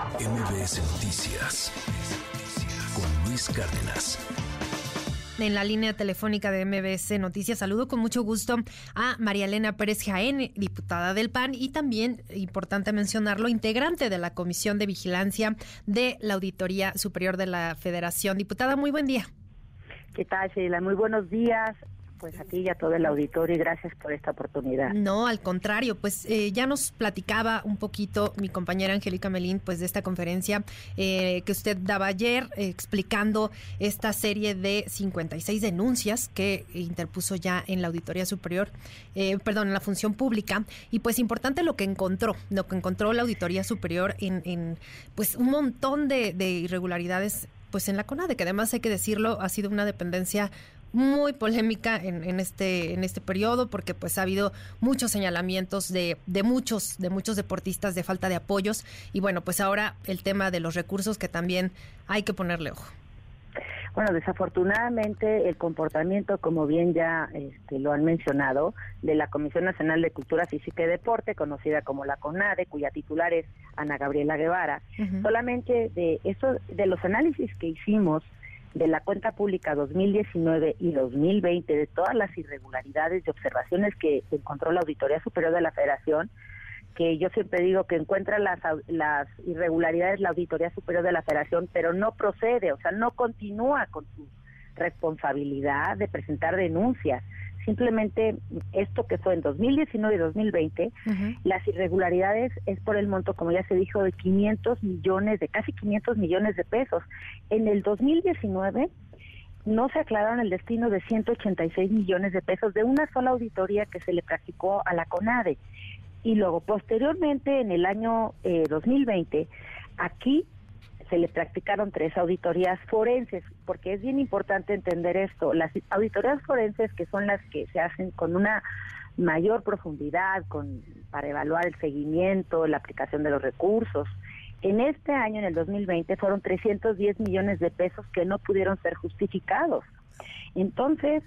MBS Noticias con Luis Cárdenas. En la línea telefónica de MBS Noticias saludo con mucho gusto a María Elena Pérez Jaén, diputada del PAN y también, importante mencionarlo, integrante de la Comisión de Vigilancia de la Auditoría Superior de la Federación. Diputada, muy buen día. ¿Qué tal, Sheila? Muy buenos días pues a ti y a todo el auditorio y gracias por esta oportunidad. No, al contrario, pues eh, ya nos platicaba un poquito mi compañera Angélica Melín, pues de esta conferencia eh, que usted daba ayer eh, explicando esta serie de 56 denuncias que interpuso ya en la Auditoría Superior, perdón, en la función pública y pues importante lo que encontró, lo que encontró la Auditoría Superior en, en pues un montón de, de irregularidades pues en la CONADE, que además hay que decirlo, ha sido una dependencia muy polémica en, en, este en este periodo porque pues ha habido muchos señalamientos de, de muchos de muchos deportistas de falta de apoyos. Y bueno pues ahora el tema de los recursos que también hay que ponerle ojo. Bueno, desafortunadamente el comportamiento, como bien ya este, lo han mencionado, de la Comisión Nacional de Cultura Física y Deporte, conocida como la CONADE, cuya titular es Ana Gabriela Guevara, solamente de eso, de los análisis que hicimos de la cuenta pública 2019 y 2020 de todas las irregularidades y observaciones que encontró la Auditoría Superior de la Federación, que yo siempre digo que encuentra las, las irregularidades la Auditoría Superior de la Federación, pero no procede, o sea, no continúa con su responsabilidad de presentar denuncias simplemente esto que fue en 2019 y 2020, las irregularidades es por el monto, como ya se dijo, de 500 millones, de casi 500 millones de pesos. En el 2019 no se aclararon el destino de 186 millones de pesos de una sola auditoría que se le practicó a la CONADE. Y luego, posteriormente, en el año 2020, eh, aquí se le practicaron tres auditorías forenses, porque es bien importante entender esto. Las auditorías forenses, que son las que se hacen con una mayor profundidad, con para evaluar el seguimiento, la aplicación de los recursos. En este año, en el 2020, fueron 310 millones de pesos que no pudieron ser justificados. Entonces,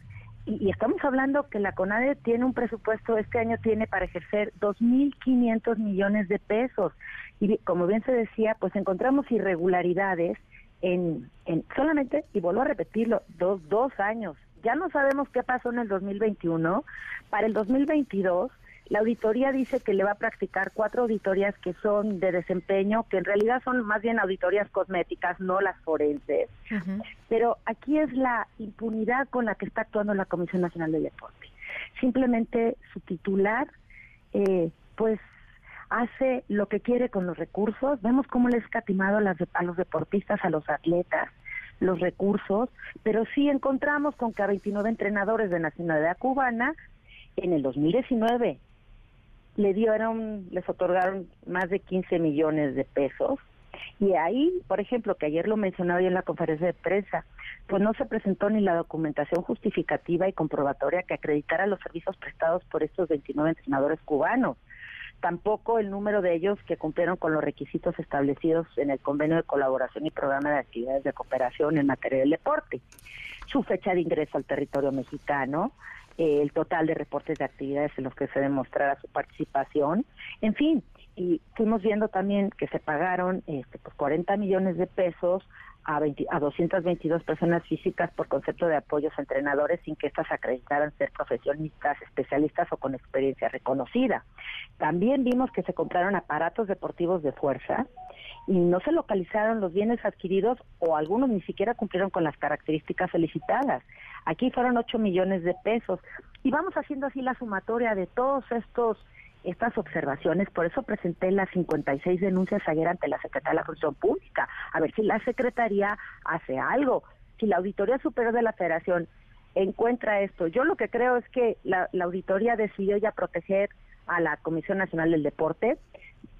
y, estamos hablando que la CONADE tiene un presupuesto, este año tiene para ejercer 2.500 millones de pesos y como bien se decía, pues encontramos irregularidades en, en solamente, y vuelvo a repetirlo, dos, dos años. Ya no sabemos qué pasó en el 2021. Para el 2022, la auditoría dice que le va a practicar cuatro auditorías que son de desempeño, que en realidad son más bien auditorías cosméticas, no las forenses. Pero aquí es la impunidad con la que está actuando la Comisión Nacional de Deporte. Simplemente su titular, eh, pues hace lo que quiere con los recursos. Vemos cómo le ha escatimado a, a los deportistas, a los atletas, los recursos, pero sí encontramos con que a 29 entrenadores de nacionalidad cubana en el 2019 le dieron, les otorgaron más de 15 millones de pesos. Y ahí, por ejemplo, que ayer lo mencionaba yo en la conferencia de prensa, pues no se presentó ni la documentación justificativa y comprobatoria que acreditara los servicios prestados por estos 29 entrenadores cubanos tampoco el número de ellos que cumplieron con los requisitos establecidos en el convenio de colaboración y programa de actividades de cooperación en materia del deporte, su fecha de ingreso al territorio mexicano, eh, el total de reportes de actividades en los que se demostrara su participación, en fin, y fuimos viendo también que se pagaron este, pues 40 millones de pesos a, 20, a 222 personas físicas por concepto de apoyos a entrenadores sin que éstas acreditaran ser profesionistas, especialistas o con experiencia reconocida. También vimos que se compraron aparatos deportivos de fuerza y no se localizaron los bienes adquiridos o algunos ni siquiera cumplieron con las características solicitadas. Aquí fueron 8 millones de pesos y vamos haciendo así la sumatoria de todos estos estas observaciones, por eso presenté las 56 denuncias ayer ante la Secretaría de la Función Pública, a ver si la Secretaría hace algo, si la Auditoría Superior de la Federación encuentra esto. Yo lo que creo es que la, auditoría decidió ya proteger a la Comisión Nacional del Deporte,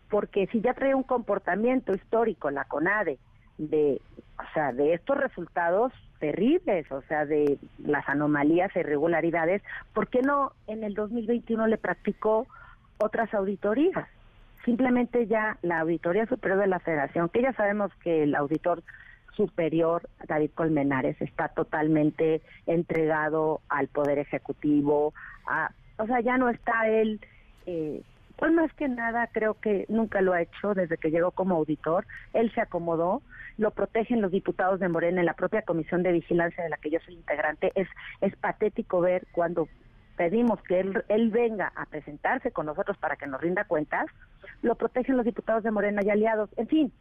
porque si ya trae un comportamiento histórico la CONADE de, o sea, de estos resultados terribles, o sea, de las anomalías e irregularidades, ¿por qué no en el 2021 le practicó otras auditorías. Simplemente ya la Auditoría Superior de la Federación, que ya sabemos que el auditor superior, David Colmenares, está totalmente entregado al Poder Ejecutivo, a, o sea, ya no está él, eh, Hoy más que nada creo que nunca lo ha hecho desde que llegó como auditor. Él se acomodó, lo protegen los diputados de Morena en la propia comisión de vigilancia de la que yo soy integrante. Es, es patético ver cuando pedimos que él, él venga a presentarse con nosotros para que nos rinda cuentas, lo protegen los diputados de Morena y aliados. En fin,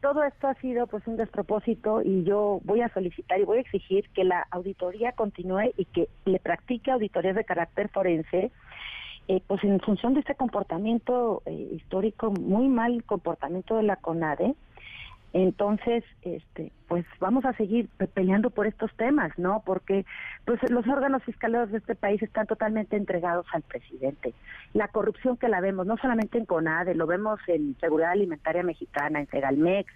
todo esto ha sido pues un despropósito y yo voy a solicitar y voy a exigir que la auditoría continúe y que le practique auditorías de carácter forense eh, pues en función de este comportamiento eh, histórico, muy mal comportamiento de la CONADE, entonces, este, pues vamos a seguir peleando por estos temas, ¿no? Porque pues los órganos fiscales de este país están totalmente entregados al presidente. La corrupción que la vemos, no solamente en CONADE, lo vemos en Seguridad Alimentaria Mexicana, en Segalmex,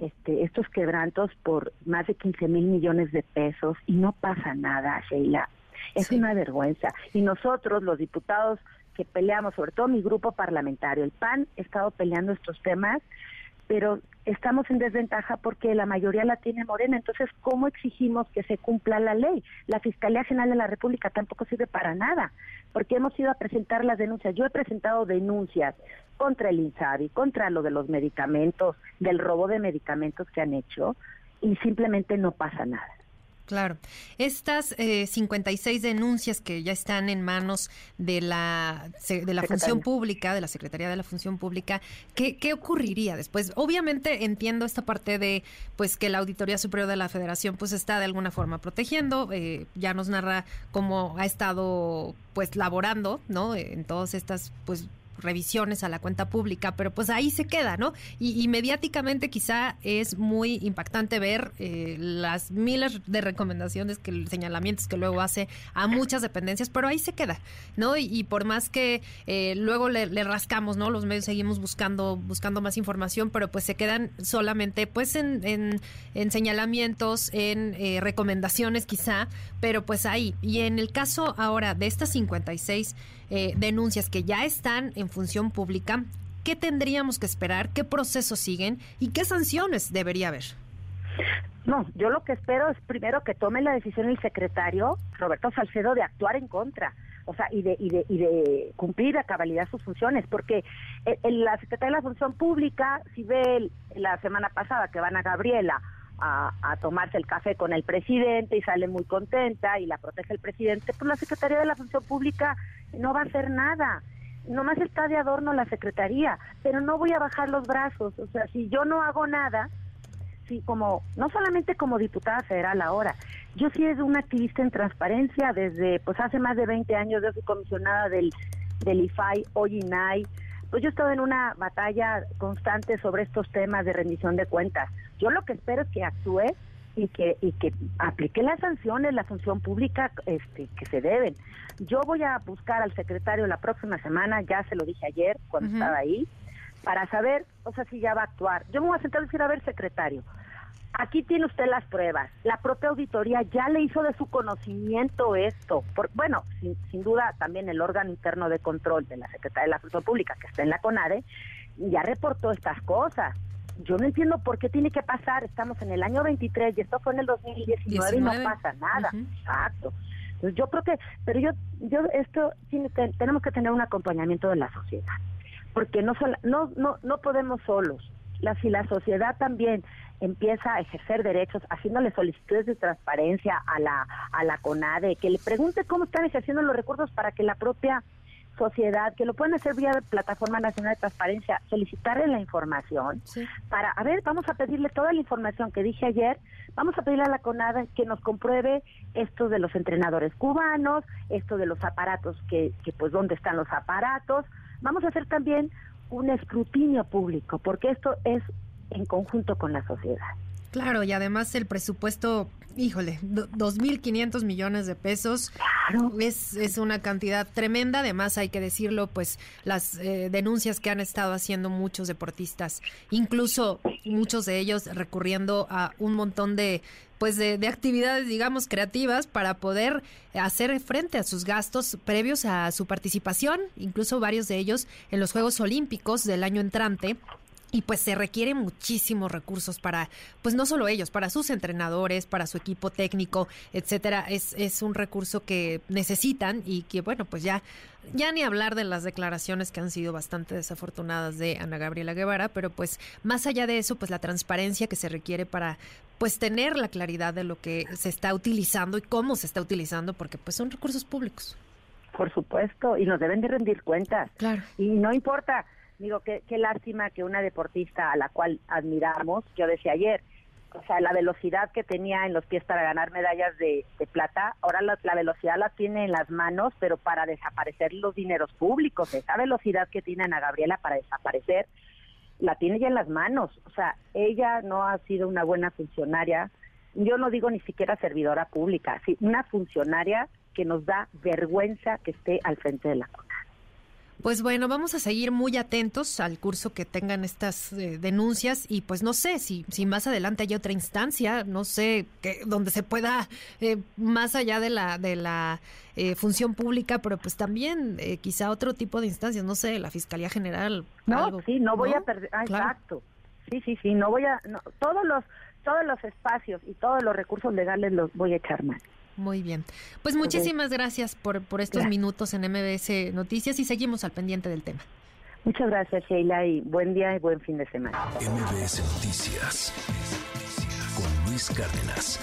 este, estos quebrantos por más de 15 mil millones de pesos y no pasa nada, Sheila. Es una vergüenza. Y nosotros, los diputados que peleamos, sobre todo mi grupo parlamentario, el PAN, he estado peleando estos temas, pero estamos en desventaja porque la mayoría la tiene Morena. Entonces, ¿cómo exigimos que se cumpla la ley? La Fiscalía General de la República tampoco sirve para nada, porque hemos ido a presentar las denuncias. Yo he presentado denuncias contra el INSABI, contra lo de los medicamentos, del robo de medicamentos que han hecho, y simplemente no pasa nada. Claro. Estas eh, 56 denuncias que ya están en manos de la, de la función pública, de la Secretaría de la Función Pública, ¿qué, ¿qué ocurriría después? Obviamente entiendo esta parte de pues que la Auditoría Superior de la Federación pues está de alguna forma protegiendo, eh, ya nos narra cómo ha estado pues laborando, ¿no? En todas estas pues revisiones a la cuenta pública, pero pues ahí se queda, ¿no? Y, mediáticamente quizá es muy impactante ver eh, las miles de recomendaciones, que señalamientos que luego hace a muchas dependencias, pero ahí se queda, ¿no? Y, por más que eh, luego le, rascamos, ¿no? Los medios seguimos buscando, buscando más información, pero pues se quedan solamente pues en, en, señalamientos, en eh, recomendaciones quizá, pero pues ahí. Y en el caso ahora de estas 56 denuncias que ya están en función pública, ¿qué tendríamos que esperar? ¿Qué procesos siguen? ¿Y qué sanciones debería haber? No, yo lo que espero es primero que tome la decisión el secretario, Roberto Salcedo, de actuar en contra. O sea, y de, y de, y de cumplir a cabalidad sus funciones, porque la Secretaría de la Función Pública, si ve la semana pasada que van a Gabriela a, a, tomarse el café con el presidente y sale muy contenta y la protege el presidente, pues la Secretaría de la Función Pública no va a hacer nada nomás está de adorno la secretaría, pero no voy a bajar los brazos, o sea, si yo no hago nada, sí, como, no solamente como diputada federal ahora, yo sí es una activista en transparencia desde, pues hace más de 20 años, yo soy comisionada del, del IFAI, hoy INAI, pues yo he estado en una batalla constante sobre estos temas de rendición de cuentas. Yo lo que espero es que actúe y que y que aplique las sanciones, la función pública este, que se deben. Yo voy a buscar al secretario la próxima semana, ya se lo dije ayer cuando estaba ahí, para saber, o sea, si ya va a actuar. Yo me voy a sentar y decir, a ver, secretario, aquí tiene usted las pruebas. La propia auditoría ya le hizo de su conocimiento esto. Por, bueno, sin, sin duda también el órgano interno de control de la Secretaría de la Función Pública, que está en la CONADE, ya reportó estas cosas yo no entiendo por qué tiene que pasar. Estamos en el año 23 y esto fue en el 2019 y no pasa nada. Exacto. Entonces yo creo que, pero yo, yo esto tiene, tenemos que tener un acompañamiento de la sociedad, porque no, no, no, no podemos solos. La, si la sociedad también empieza a ejercer derechos haciéndole solicitudes de transparencia a la a la CONADE, que le pregunte cómo están ejerciendo los recursos para que la propia sociedad, que lo pueden hacer vía Plataforma Nacional de Transparencia, solicitarle la información para, a ver, vamos a pedirle toda la información que dije ayer, vamos a pedirle a la CONADA que nos compruebe esto de los entrenadores cubanos, esto de los aparatos, que, que pues dónde están los aparatos, vamos a hacer también un escrutinio público, porque esto es en conjunto con la sociedad. Claro, y además el presupuesto, híjole, 2.500 millones de pesos claro. es, es una cantidad tremenda. Además, hay que decirlo, pues las eh, denuncias que han estado haciendo muchos deportistas, incluso muchos de ellos recurriendo a un montón de pues de, de, actividades, digamos, creativas para poder hacer frente a sus gastos previos a su participación, incluso varios de ellos en los Juegos Olímpicos del año entrante, y pues se requieren muchísimos recursos para, pues no solo ellos, para sus entrenadores, para su equipo técnico, etcétera. Es, es un recurso que necesitan y que, bueno, pues ya, ya ni hablar de las declaraciones que han sido bastante desafortunadas de Ana Gabriela Guevara, pero pues más allá de eso, pues la transparencia que se requiere para pues tener la claridad de lo que se está utilizando y cómo se está utilizando, porque pues son recursos públicos. Por supuesto, y nos deben de rendir cuentas. Claro. Y no importa Digo, qué, qué lástima que una deportista a la cual admiramos, yo decía ayer, o sea, la velocidad que tenía en los pies para ganar medallas de, plata, ahora la, velocidad la tiene en las manos, pero para desaparecer los dineros públicos, esa velocidad que tiene Ana Gabriela para desaparecer, la tiene ya en las manos. O sea, ella no ha sido una buena funcionaria, yo no digo ni siquiera servidora pública, sí, una funcionaria que nos da vergüenza que esté al frente de la pues bueno, vamos a seguir muy atentos al curso que tengan estas eh, denuncias y pues no sé si, si más adelante hay otra instancia, no sé, que, donde se pueda, eh, más allá de la, de la eh, función pública, pero pues también quizá otro tipo de instancias, no sé, la Fiscalía General. No, sí, no voy a perder, ah, exacto. Sí, sí, sí, no voy a, todos los todos los espacios y todos los recursos legales los voy a echar mal. Muy bien. Pues muchísimas gracias por, por estos minutos en MBS Noticias y seguimos al pendiente del tema. Muchas gracias, Sheila, y buen día y buen fin de semana. MBS Noticias con Luis Cárdenas.